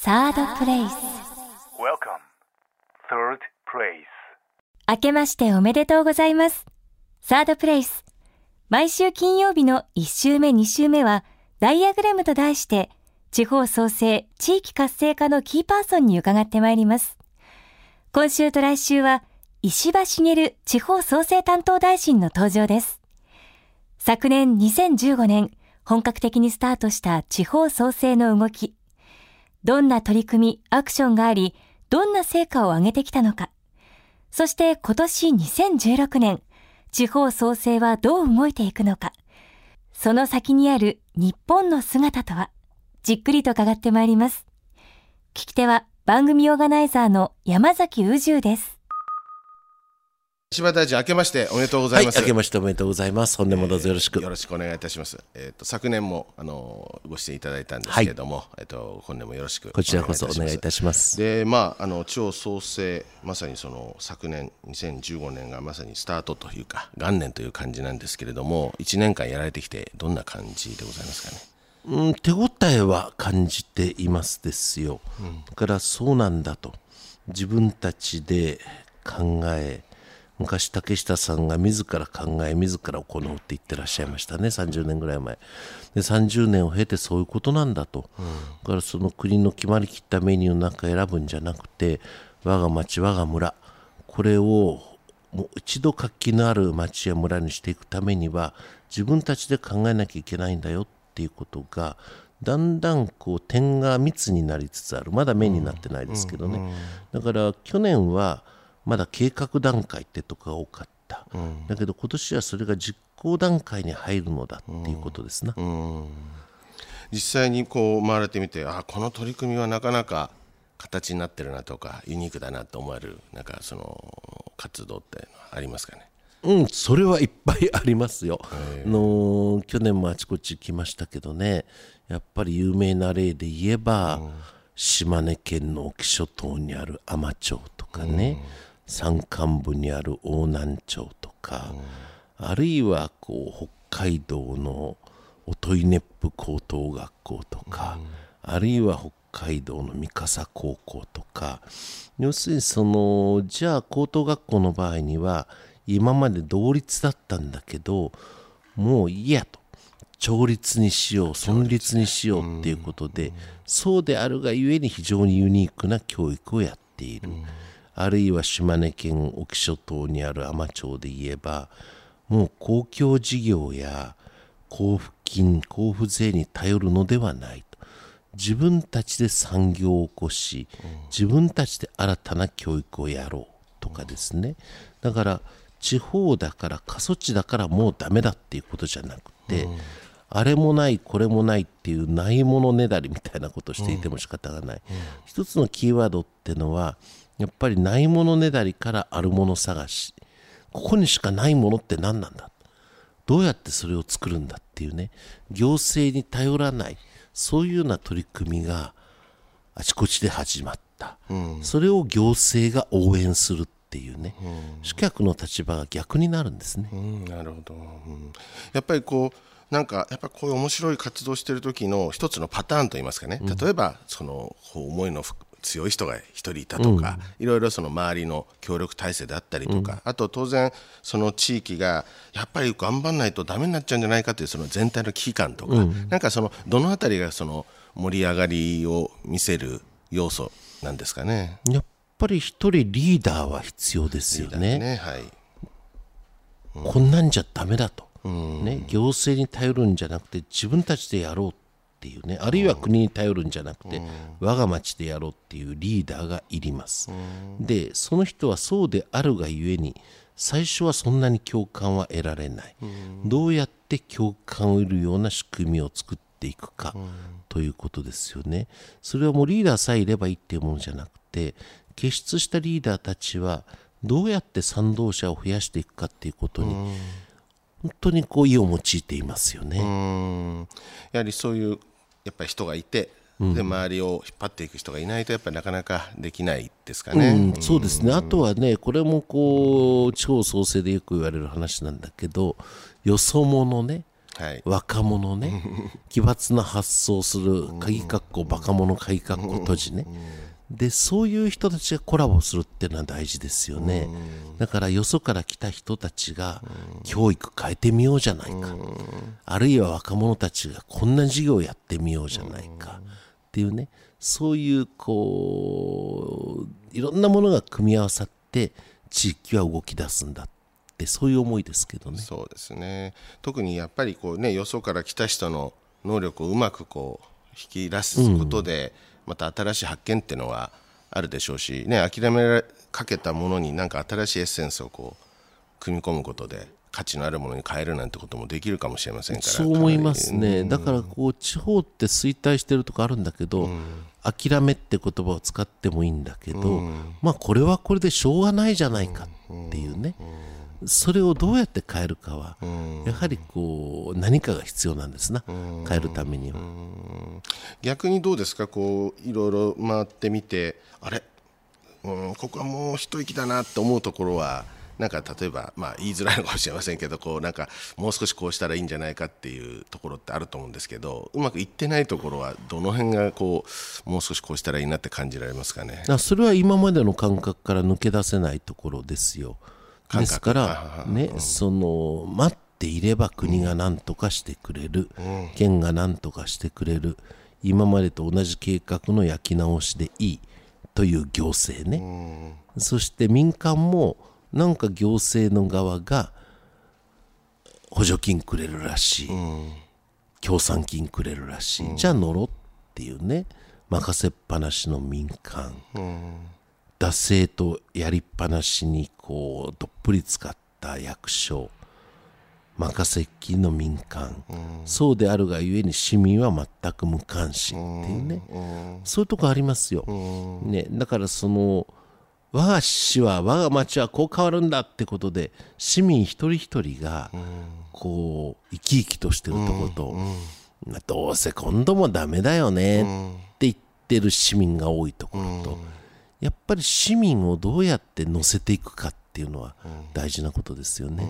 サードプレイス。Welcome. Third place. 明けましておめでとうございます。サードプレイス。毎週金曜日の1週目2週目はダイアグラムと題して地方創生地域活性化のキーパーソンに伺ってまいります。今週と来週は石破茂地方創生担当大臣の登場です。昨年2015年本格的にスタートした地方創生の動きどんな取り組み、アクションがあり、どんな成果を上げてきたのか。そして今年2016年、地方創生はどう動いていくのか。その先にある日本の姿とは、じっくりと伺ってまいります。聞き手は番組オーガナイザーの山崎宇宙です。柴田大臣、明けましておめでとうござはいい、ます。明けましておめでとうございます。本年もどうぞよろしく。よろしくお願いいたします。えっ、と昨年もあのご出演いただいたんですけれども、えっ、と本年もよろしくこちらこそお願いいたします。でまああの地方創生まさにその昨年2015年がまさにスタートというか元年という感じなんですけれども、1年間やられてきてどんな感じでございますかね？うん、手応えは感じていますですよ。だからそうなんだと。自分たちで考え、昔竹下さんが自ら考え、自ら行うって言ってらっしゃいましたね、30年ぐらい前。で、30年を経てそういうことなんだと。だからその国の決まりきったメニューなんか選ぶんじゃなくて、我が町、我が村、これをもう一度活気のある町や村にしていくためには自分たちで考えなきゃいけないんだよっていうことがだんだんこう点が密になりつつある。まだ面になってないですけどね、だから去年はまだ計画段階ってとこが多かった、だけど今年はそれが実行段階に入るのだっていうことですな、実際にこう回られてみて、あこの取り組みはなかなか形になってるなとかユニークだなと思われるなんかその活動ってありますかね？うん、それはいっぱいありますよ。あの去年もあちこち来ましたけどね、やっぱり有名な例で言えば、島根県の沖諸島にある海士町とかね、山間部にある大南町とか、あるいはこう北海道の音威熱府高等学校とか、あるいは北海道の三笠高校とか要するにそのじゃあ高等学校の場合には今まで同率だったんだけどもういいやと。調律にしよう村立にしようっていうことでそうであるがゆえに非常にユニークな教育をやっている、あるいは島根県沖諸島にある海士町で言えばもう公共事業や交付金交付税に頼るのではないと。自分たちで産業を起こし自分たちで新たな教育をやろうとかですね。だから地方だから過疎地だからもうダメだっていうことじゃなくて、あれもないこれもないっていうないものねだりみたいなことをしていても仕方がない、一つのキーワードってのはやっぱりないものねだりからあるもの探し。ここにしかないものって何なんだ？どうやってそれを作るんだっていうね。行政に頼らない。そういうような取り組みがあちこちで始まった、それを行政が応援するっていうね、主客の立場が逆になるんですね、うん、なるほど、うん。やっぱりこうなんかやっぱこういう面白い活動してる時の一つのパターンといいますかね、例えばそのこう思いのふ強い人が一人いたとか、いろいろその周りの協力体制であったりとか、あと当然その地域がやっぱり頑張んないとダメになっちゃうんじゃないかというその全体の危機感とか、なんかそのどのあたりがその盛り上がりを見せる要素なんですかね？やっぱり一人リーダーは必要ですよね。ねはい。こんなんじゃダメだと、ね、行政に頼るんじゃなくて自分たちでやろうっていうね。あるいは国に頼るんじゃなくて、我が町でやろうっていうリーダーがいります、でその人はそうであるがゆえに最初はそんなに共感は得られない、どうやって共感を得るような仕組みを作っていくか、ということですよね。それはもうリーダーさえいればいいっていうものじゃなくて傑出したリーダーたちはどうやって賛同者を増やしていくかっていうことに本当にこう意を用いていますよね。うん。やはりそういうやっぱり人がいて、で周りを引っ張っていく人がいないとやっぱりなかなかできないですかね。うん、そうですね、あとはね、これもこう地方創生でよく言われる話なんだけど、よそ者ね、はい。若者ね 奇抜な発想する鍵括弧バカ者鍵括弧閉じねでそういう人たちがコラボするっていうのは大事ですよね。だからよそから来た人たちが教育変えてみようじゃないか。あるいは若者たちがこんな授業をやってみようじゃないか。っていうね。そういうこういろんなものが組み合わさって地域は動き出すんだってそういう思いですけどね。そうですね。特にやっぱりこうねよそから来た人の能力をうまくこう引き出すことで、また新しい発見っていうのはあるでしょうし、ね、諦めかけたものになんか新しいエッセンスをこう組み込むことで価値のあるものに変えるなんてこともできるかもしれませんから。そう思いますね、だからこう地方って衰退してるとこあるんだけど、諦めって言葉を使ってもいいんだけど、まあこれはこれでしょうがないじゃないかっそれをどうやって変えるかは、やはりこう何かが必要なんですな、変えるためには。逆にどうですか？こういろいろ回ってみてあれ、うん、ここはもう一息だなって思うところはなんか例えば、まあ、言いづらいのかもしれませんけどこうなんかもう少しこうしたらいいんじゃないかっていうところってあると思うんですけどうまくいってないところはどの辺がこうもう少しこうしたらいいなって感じられますかね？あそれは今までの感覚から抜け出せないところですよ。ですから、ね、その待っていれば国が何とかしてくれる、県が何とかしてくれる、今までと同じ計画の焼き直しでいいという行政ね、そして民間もなんか行政の側が補助金くれるらしい、協賛金くれるらしい、じゃあ乗ろうっていうね。任せっぱなしの民間、惰性とやりっぱなしにこうどっぷり使った役所任せっきりの民間、そうであるがゆえに市民は全く無関心っていうね、そういうとこありますよ、ね、だからその我が市は我が町はこう変わるんだってことで市民一人一人がこう生き生きとしてるとこと、まあどうせ今度もダメだよねって言ってる市民が多いところと、やっぱり市民をどうやって乗せていくかっていうのは大事なことですよね。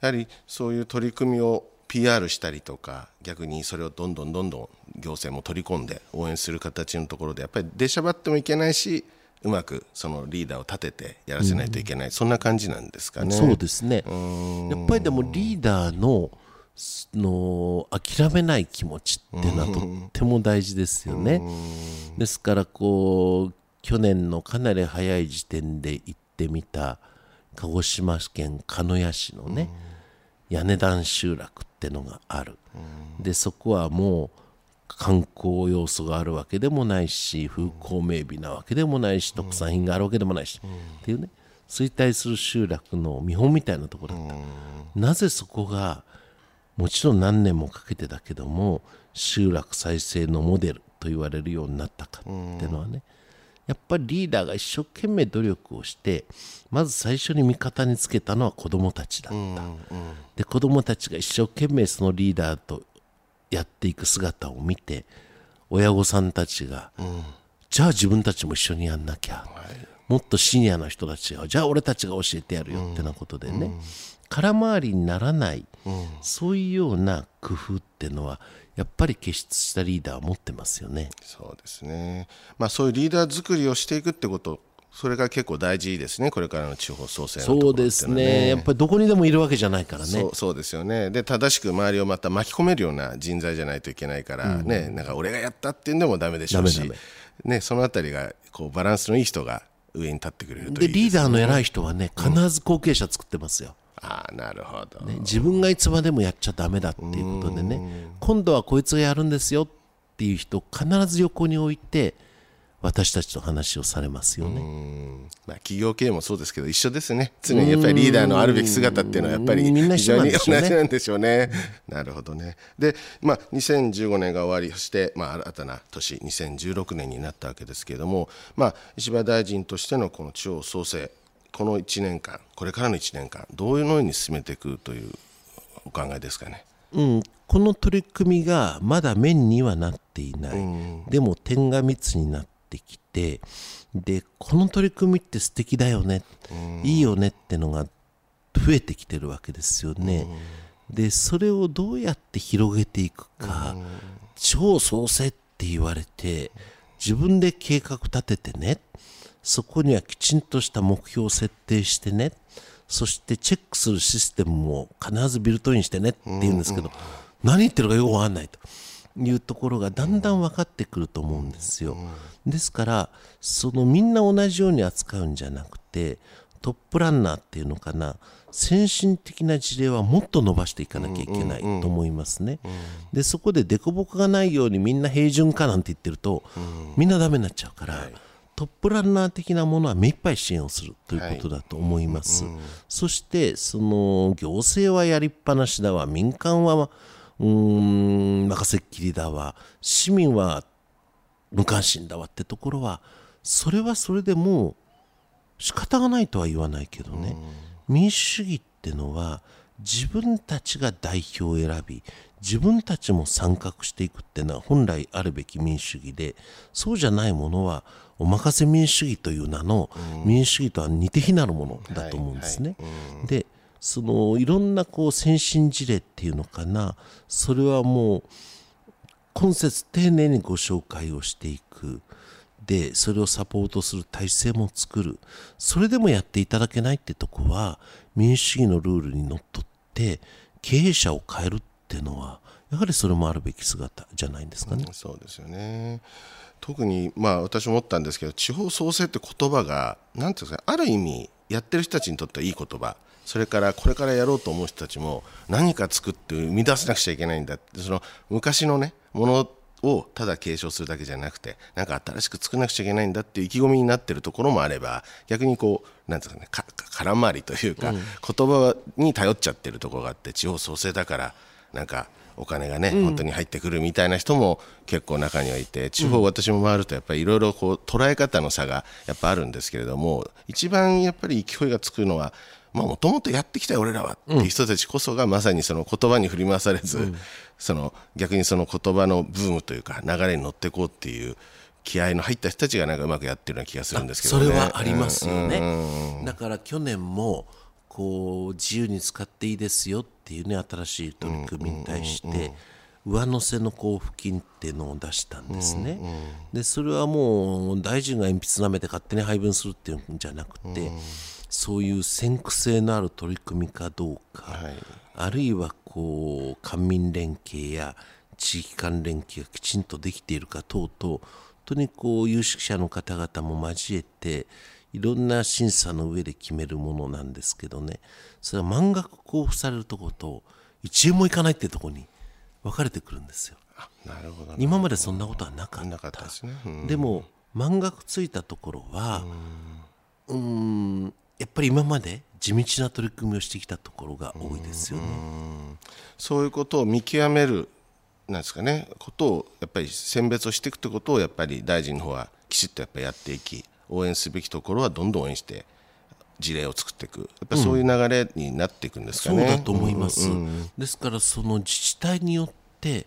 やはりそういう取り組みを PR したりとか逆にそれをどんどんどんどん行政も取り込んで応援する形のところでやっぱり出しゃばってもいけないしうまくそのリーダーを立ててやらせないといけない、そんな感じなんですかね。そうですね。やっぱりでもリーダーのその諦めない気持ちっていうのはとっても大事ですよね。ですからこう去年のかなり早い時点で行ってみた鹿児島県鹿屋市のね、屋根段集落ってのがある。でそこはもう観光要素があるわけでもないし風光明媚なわけでもないし特産品があるわけでもないし、っていうね衰退する集落の見本みたいなところだった、なぜそこがもちろん何年もかけてだけども集落再生のモデルと言われるようになったかっていうのはね、やっぱりリーダーが一生懸命努力をしてまず最初に味方につけたのは子どもたちだった、で子どもたちが一生懸命そのリーダーとやっていく姿を見て親御さんたちが、じゃあ自分たちも一緒にやんなきゃ、もっとシニアの人たちがじゃあ俺たちが教えてやるよってなことでね、空回りにならない、そういうような工夫っていうのはやっぱり傑出したリーダーは持ってますよね。そうですね、まあ、そういうリーダー作りをしていくってことそれが結構大事ですね。これからの地方創生のところっていうのはそうですね。やっぱりどこにでもいるわけじゃないからね。そうそうですよね。で正しく周りをまた巻き込めるような人材じゃないといけないから、ねなんか俺がやったっていうんでもダメでしょうしダメダね、そのあたりがこうバランスのいい人が上に立ってくれるといでいですリーダーの偉い人はね必ず後継者作ってますよ、ああなるほど、ね自分がいつまでもやっちゃダメだっていうことでね今度はこいつがやるんですよっていう人を必ず横に置いて私たちと話をされますよね。まあ、企業経営もそうですけど一緒ですね。常にやっぱりリーダーのあるべき姿っていうのはやっぱりみんな非一緒常に同なんでしょうね。じなんでしょうね。なるほどね。で、まあ、2015年が終わりそして、まあ、新たな年2016年になったわけですけれども、まあ、石破大臣としてのこの地方創生この1年間これからの1年間どういうのように進めていくというお考えですかね？うん、この取り組みがまだ面にはなっていない、でも点が密になってきてでこの取り組みって素敵だよね、いいよねってのが増えてきてるわけですよね、でそれをどうやって広げていくか、超創生って言われて自分で計画立ててねそこにはきちんとした目標を設定してねそしてチェックするシステムも必ずビルトインしてねって言うんですけど、何言ってるかよくわかんないというところがだんだん分かってくると思うんですよ。ですからそのみんな同じように扱うんじゃなくてトップランナーっていうのかな先進的な事例はもっと伸ばしていかなきゃいけないと思いますね。でそこで凸凹がないようにみんな平準化なんて言ってるとみんなダメになっちゃうから。トップランナー的なものは目いっぱい支援をするということだと思います。そしてその行政はやりっぱなしだわ。民間はうーん任せっきりだわ。市民は無関心だわってところはそれはそれでもう仕方がないとは言わないけどね、民主主義ってのは自分たちが代表を選び自分たちも参画していくっていうのは本来あるべき民主主義でそうじゃないものはお任せ民主主義という名の民主主義とは似て非なるものだと思うんですね。でそのいろんなこう先進事例っていうのかなそれはもう今節丁寧にご紹介をしていく。でそれをサポートする体制も作る。それでもやっていただけないってとこは民主主義のルールにのっとって経営者を変えるっていうのはやはりそれもあるべき姿じゃないんですかね。そうですよね特にまあ私思ったんですけど地方創生って言葉がなんていうんですかある意味やってる人たちにとってはいい言葉それからこれからやろうと思う人たちも何か作って生み出さなくちゃいけないんだってその昔のねものをただ継承するだけじゃなくてなんか新しく作らなくちゃいけないんだっていう意気込みになってるところもあれば逆にこうなんですかねか空回りというか、言葉に頼っちゃってるところがあって地方創生だからなんかお金がね、本当に入ってくるみたいな人も結構中にはいて地方私も回るとやっぱりいろいろこう捉え方の差がやっぱあるんですけれども一番やっぱり勢いがつくのはもともとやってきたよ俺らはっていう人たちこそがまさにその言葉に振り回されず、その逆にその言葉のブームというか流れに乗っていこうっていう気合の入った人たちがなんかうまくやってるような気がするんですけどね。それはありますよね。だから去年もこう自由に使っていいですよっていうね新しい取り組みに対して上乗せの交付金っていうのを出したんですね。でそれはもう大臣が鉛筆なめて勝手に配分するっていうんじゃなくて、そういう先駆性のある取り組みかどうか、あるいはこう官民連携や地域間連携がきちんとできているか等々本当にこう有識者の方々も交えていろんな審査の上で決めるものなんですけどね。それは満額交付されるところと1円もいかないってところに分かれてくるんですよ。なるほど、ね、今までそんなことはなかった。ったですね、うん。でも満額ついたところはうーんやっぱり今まで地道な取り組みをしてきたところが多いですよね。そういうことを見極めるなんですかねことをやっぱり選別をしていくということをやっぱり大臣の方はきちっとやっぱりやっていき応援すべきところはどんどん応援して事例を作っていく。やっぱりそういう流れになっていくんですかね。そうだと思います、ですからその自治体によって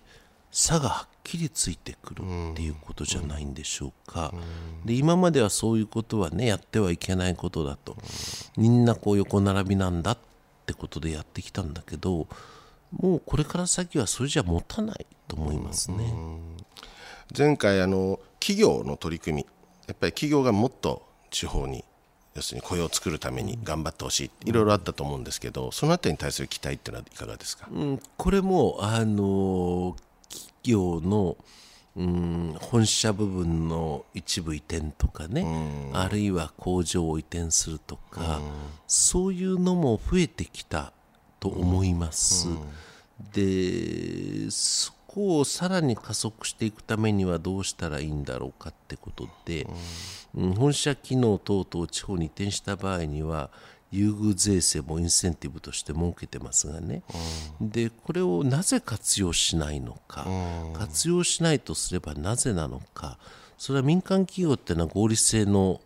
差がはっきりついてくるっていうことじゃないんでしょうか、で今まではそういうことはねやってはいけないことだと、みんなこう横並びなんだってことでやってきたんだけどもうこれから先はそれじゃ持たないと思いますね。前回あの企業の取り組み。やっぱり企業がもっと地方に要するに雇用を作るために頑張ってほしい。いろいろあったと思うんですけどそのあたりに対する期待っていうのはいかがですか、うん、これもあの企業の、うん、本社部分の一部移転とかね、あるいは工場を移転するとか、そういうのも増えてきたと思います。でそこをさらに加速していくためにはどうしたらいいんだろうかってことで、うん、本社機能等々を地方に移転した場合には優遇税制もインセンティブとして設けてますがね、でこれをなぜ活用しないのか、活用しないとすればなぜなのか。それは民間企業っていうのは合理性の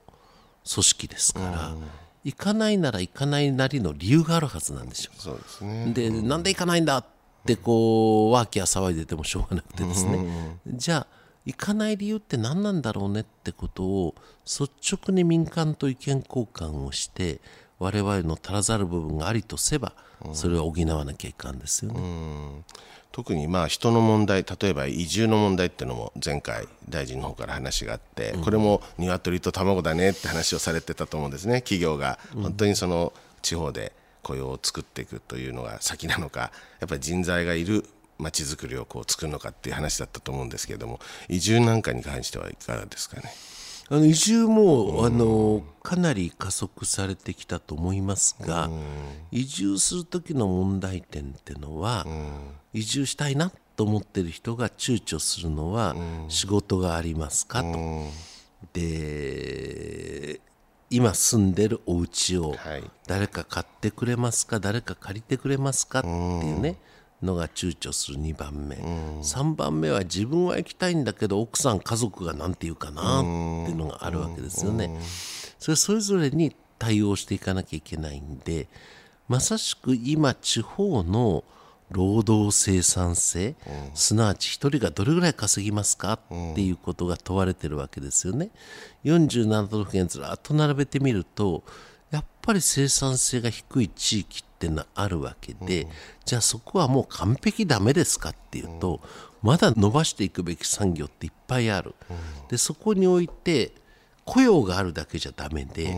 組織ですから、行かないなら行かないなりの理由があるはずなんですよ。そうですね。で、なんで行かないんだってこうワーキャー騒いでてもしょうがなくてですね、じゃあ行かない理由って何なんだろうねってことを率直に民間と意見交換をして我々の足らざる部分がありとせばそれを補わなきゃいかんですよね。特にまあ人の問題例えば移住の問題っていうのも前回大臣の方から話があって、これも鶏と卵だねって話をされてたと思うんですね。企業が本当にその地方で雇用を作っていくというのが先なのかやっぱり人材がいるまちづくりをこう作るのかっていう話だったと思うんですけれども移住なんかに関してはいかがですかね？あの移住も、あのかなり加速されてきたと思いますが、移住する時の問題点っていうのは、移住したいなと思ってる人が躊躇するのは、仕事がありますかと。で今住んでるお家をはい。誰か買ってくれますか？誰か借りてくれますか？っていうねのが躊躇する2番目。3番目は自分は行きたいんだけど奥さん家族が何て言うかな？っていうのがあるわけですよね。それそれぞれに対応していかなきゃいけないんでまさしく今地方の労働生産性、すなわち一人がどれぐらい稼ぎますかっていうことが問われてるわけですよね。47都道府県ずらっと並べてみるとやっぱり生産性が低い地域っていうのはあるわけで、じゃあそこはもう完璧ダメですかっていうと、まだ伸ばしていくべき産業っていっぱいある。でそこにおいて雇用があるだけじゃダメで、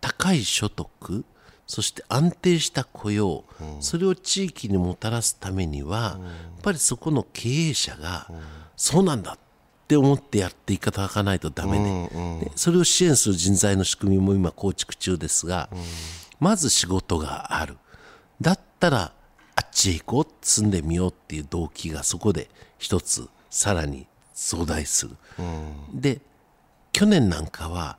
高い所得そして安定した雇用、それを地域にもたらすためには、やっぱりそこの経営者が、そうなんだって思ってやっていただかないとダメで,で、それを支援する人材の仕組みも今構築中ですが、まず仕事がある。だったらあっちへ行こう住んでみようっていう動機がそこで一つさらに増大する、で去年なんかは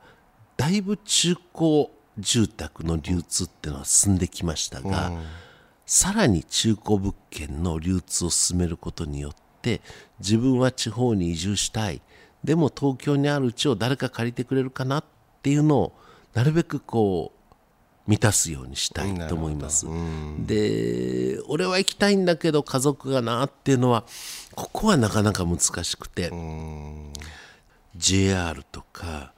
だいぶ中古住宅の流通っていうのは進んできましたが、さらに中古物件の流通を進めることによって自分は地方に移住したい。でも東京にあるうちを誰か借りてくれるかなっていうのをなるべくこう満たすようにしたいと思います。で俺は行きたいんだけど家族がなっていうのはここはなかなか難しくて。JR とか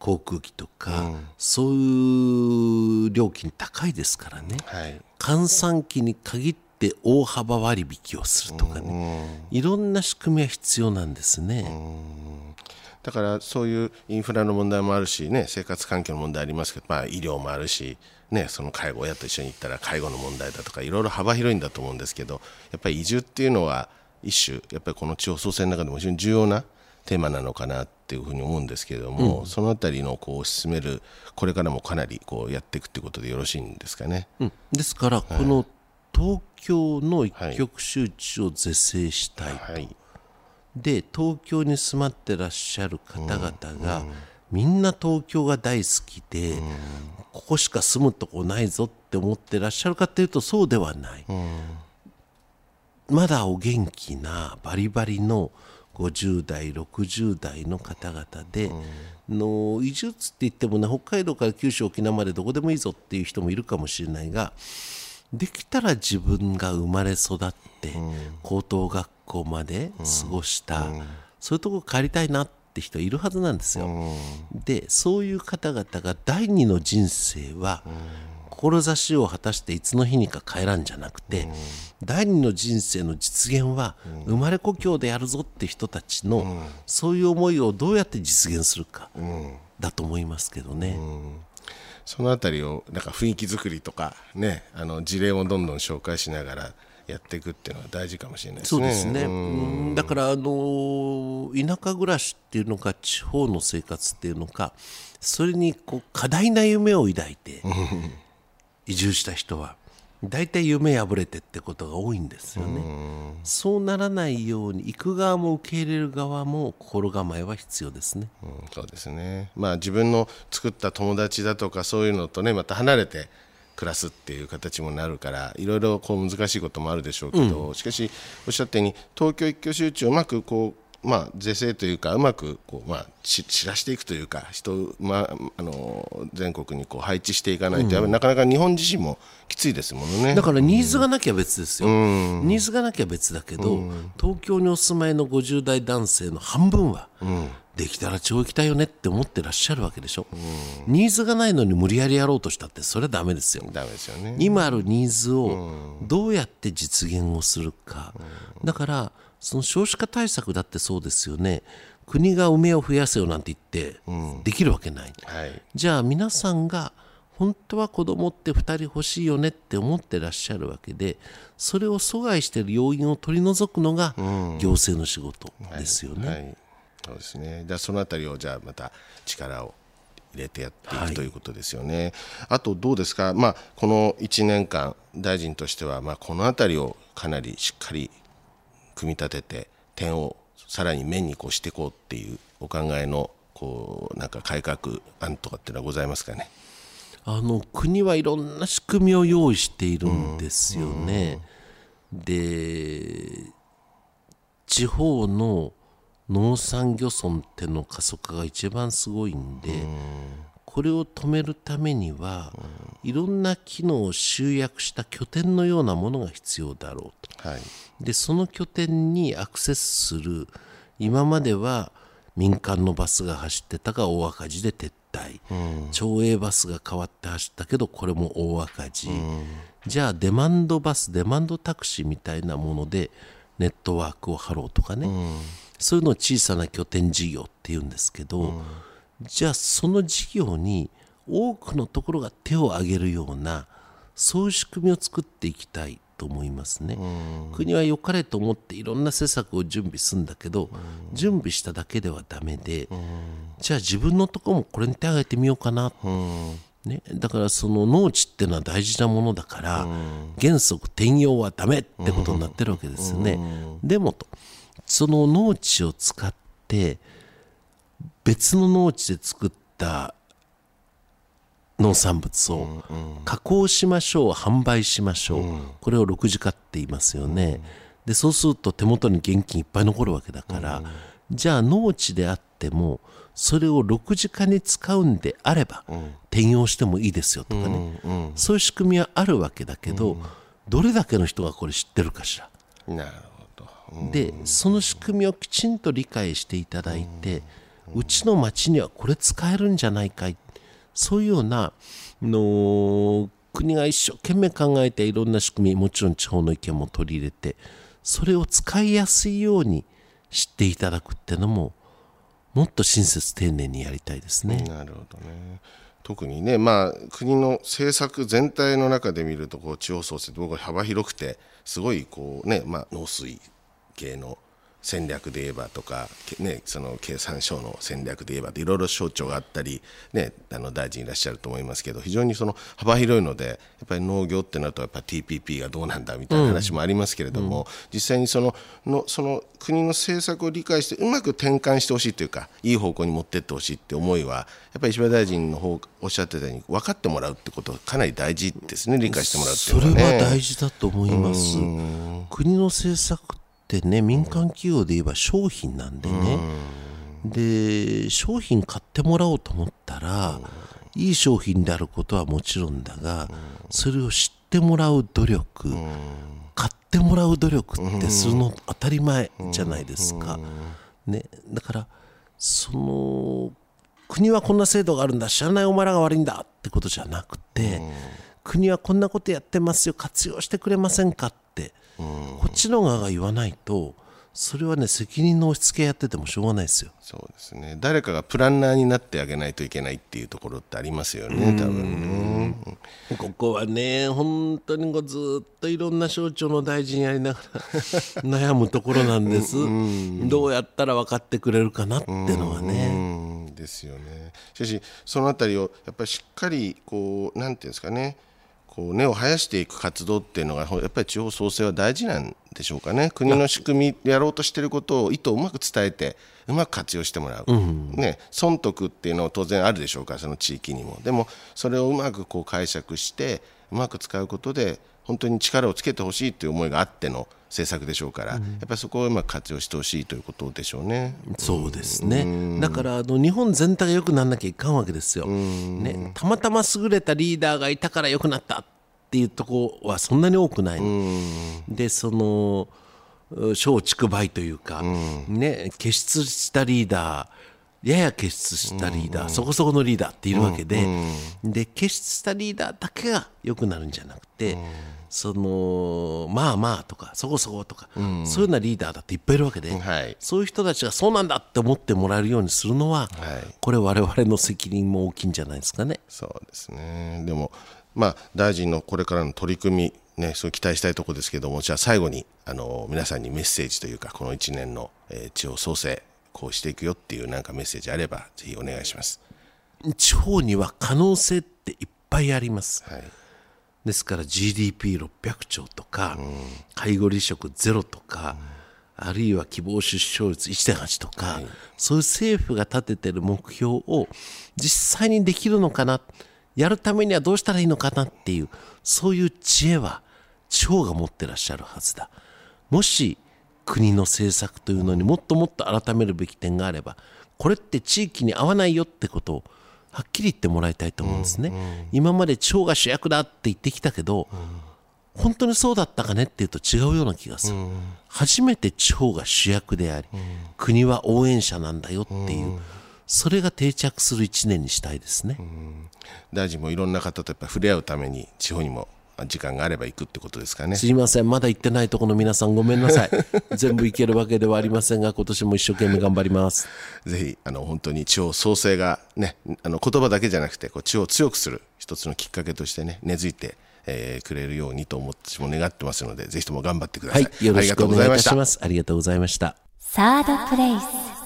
航空機とか、そういう料金高いですからね、はい。閑散期に限って大幅割引をするとかね、いろんな仕組みは必要なんですね。だからそういうインフラの問題もあるし、ね、生活環境の問題ありますけど、まあ、医療もあるし、ね、その介護親と一緒に行ったら介護の問題だとかいろいろ幅広いんだと思うんですけどやっぱり移住っていうのは一種やっぱりこの地方創生の中でも非常に重要なテーマなのかなっていうふうに思うんですけれども、そのあたりのこう進めるこれからもかなりこうやっていくってことでよろしいんですかね？うん。ですから、この東京の一極集中を是正したいと、はい。で東京に住まってらっしゃる方々が、みんな東京が大好きで、ここしか住むとこないぞって思ってらっしゃるかっていうとそうではない、まだお元気なバリバリの50代60代の方々で、の移住つって言ってもね北海道から九州沖縄までどこでもいいぞっていう人もいるかもしれないができたら自分が生まれ育って、高等学校まで過ごした、そういうとこ帰りたいなって人いるはずなんですよ。でそういう方々が第二の人生は、志を果たしていつの日にか帰らんじゃなくて、第二の人生の実現は生まれ故郷でやるぞって人たちの、そういう思いをどうやって実現するか、だと思いますけどね。そのあたりをなんか雰囲気作りとかねあの事例をどんどん紹介しながらやっていくっていうのは大事かもしれないですね。そうですね、うだから、あのー田舎暮らしっていうのか地方の生活っていうのかそれにこう過大な夢を抱いて移住した人は大体夢破れてってことが多いんですよね。そうならないように行く側も受け入れる側も心構えは必要ですね。うんそうですね、まあ、自分の作った友達だとかそういうのとねまた離れて暮らすっていう形もなるからいろいろこう難しいこともあるでしょうけど、しかしおっしゃったように東京一挙集中をうまくこうまあ、是正というかうまくこう、まあ、し知らしていくというか人、まあ、あの全国にこう配置していかないと、やっぱりなかなか日本自身もきついですもんね。だからニーズがなきゃ別ですよ、ニーズがなきゃ別だけど、東京にお住まいの50代男性の半分は、できたら地方行きたいよねって思ってらっしゃるわけでしょ、ニーズがないのに無理やりやろうとしたってそれはダメですよ。ダメですよね。今あるニーズをどうやって実現をするか、だからその少子化対策だってそうですよね国が梅を増やせよなんて言ってできるわけない、はい、じゃあ皆さんが本当は子供って2人欲しいよねって思ってらっしゃるわけでそれを阻害している要因を取り除くのが行政の仕事ですよね。はい、そうですね。じゃあそのあたりをじゃあまた力を入れてやっていく、はいということですよね。あとどうですか？まあこの1年間大臣としてはまあこのあたりをかなりしっかり組み立てて点をさらに面にこうしていこうっていうお考えのこうなんか改革案とかっていうのはございますかね？あの国はいろんな仕組みを用意しているんですよね。で地方の農産漁村っての過疎化が一番すごいんで、これを止めるためには、いろんな機能を集約した拠点のようなものが必要だろうと。はい。でその拠点にアクセスする今までは民間のバスが走ってたが大赤字で撤退、町営バスが変わって走ったけどこれも大赤字、じゃあデマンドバスデマンドタクシーみたいなものでネットワークを張ろうとかね、そういうのを小さな拠点事業っていうんですけど、じゃあその事業に多くのところが手を挙げるようなそういう仕組みを作っていきたいと思いますね。国は良かれと思っていろんな施策を準備するんだけど、準備しただけではダメで、じゃあ自分のとこもこれに手を挙げてみようかな、ね、だからその農地っていうのは大事なものだから、原則転用はダメってことになってるわけですよね。でもとその農地を使って別の農地で作った農産物を加工しましょう販売しましょう、これを6次化って言いますよね、でそうすると手元に現金いっぱい残るわけだから、じゃあ農地であってもそれを6次化に使うんであれば、転用してもいいですよとかね、そういう仕組みはあるわけだけど、どれだけの人がこれ知ってるかしら。なるほど。でその仕組みをきちんと理解していただいて、うちの町にはこれ使えるんじゃないかいそういうようなの国が一生懸命考えていろんな仕組みもちろん地方の意見も取り入れてそれを使いやすいように知っていただくっていうのももっと親切丁寧にやりたいですね。なるほどね。特にね、まあ、国の政策全体の中で見るとこう地方創生って僕は幅広くてすごいこう、ねまあ、農水系の戦略で言えばとか、けね、その経産省の戦略で言えばいろいろ省庁があったり、ね、あの大臣いらっしゃると思いますけど非常にその幅広いのでやっぱり農業ってなるとやっぱ TPP がどうなんだみたいな話もありますけれども、実際にそののその国の政策を理解してうまく転換してほしいというかいい方向に持っていってほしいって思いはやっぱり石破大臣の方おっしゃってたように分かってもらうってことはかなり大事ですね理解してもらうっていうそれのはね。は大事だと思います。国の政策ってね、民間企業で言えば商品なんでね、で商品買ってもらおうと思ったら、いい商品であることはもちろんだが、それを知ってもらう努力、買ってもらう努力ってするの当たり前じゃないですか。ね、だからその国はこんな制度があるんだ知らないお前らが悪いんだってことじゃなくて、国はこんなことやってますよ活用してくれませんかって、こっちの側が言わないとそれはね責任の押し付けやっててもしょうがないですよ。そうですね誰かがプランナーになってあげないといけないっていうところってありますよね多分ね。ここはね本当にこうずっといろんな省庁の大臣やりながら 悩むところなんです。どうやったら分かってくれるかなってのはね。うんですよね。しかしそのあたりをやっぱりしっかりこうなんていうんですかねこう根を生やしていく活動っていうのがほやっぱり地方創生は大事なんでしょうかね。国の仕組みやろうとしていることを意図をうまく伝えてうまく活用してもらう、ね、損得っていうのは当然あるでしょうからその地域にも。でもそれをうまくこう解釈してうまく使うことで本当に力をつけてほしいという思いがあっての政策でしょうから、やっぱりそこをうまく活用してほしいということでしょうね。そうですね、だからあの日本全体が良くならなきゃいかんわけですよ、ね、たまたま優れたリーダーがいたから良くなったっていうところはそんなに多くない。の、でその小畜梅というか、ね、傑出したリーダーやや傑出したリーダー、そこそこのリーダーっているわけで,、で傑出したリーダーだけが良くなるんじゃなくて、そのまあまあとかそこそことか、そういうようなリーダーだっていっぱいいるわけで、はい。そういう人たちがそうなんだって思ってもらえるようにするのは、はい。これ我々の責任も大きいんじゃないですかね。そうですね。でも、まあ、大臣のこれからの取り組み、ね、そう期待したいところですけども、じゃあ最後に、あの、皆さんにメッセージというか、この1年の、えー地方創生、こうしていくよっていうなんかメッセージあれば、ぜひお願いします。地方には可能性っていっぱいあります。はい。ですから GDP600 兆とか、介護離職ゼロとか、あるいは希望出生率1.8とか、そういう政府が立ててる目標を実際にできるのかなやるためにはどうしたらいいのかなっていうそういう知恵は地方が持ってらっしゃるはずだもし国の政策というのにもっともっと改めるべき点があればこれって地域に合わないよってことをはっきり言ってもらいたいと思うんですね、今まで地方が主役だって言ってきたけど、本当にそうだったかねっていうと違うような気がする、初めて地方が主役であり、国は応援者なんだよっていう、それが定着する一年にしたいですね、大臣もいろんな方とやっぱ触れ合うために、地方にもあ時間があれば行くってことですかね。すいません。まだ行ってないところの皆さんごめんなさい。全部行けるわけではありませんが今年も一生懸命頑張ります。ぜひあの本当に地方創生がねあの言葉だけじゃなくてこう地方を強くする一つのきっかけとしてね根付いて、えーくれるようにと思って私も願ってますのでぜひとも頑張ってくださ。はいいよろしくお願いいたしありがとうございました。ますありがとうございました。サードプレイス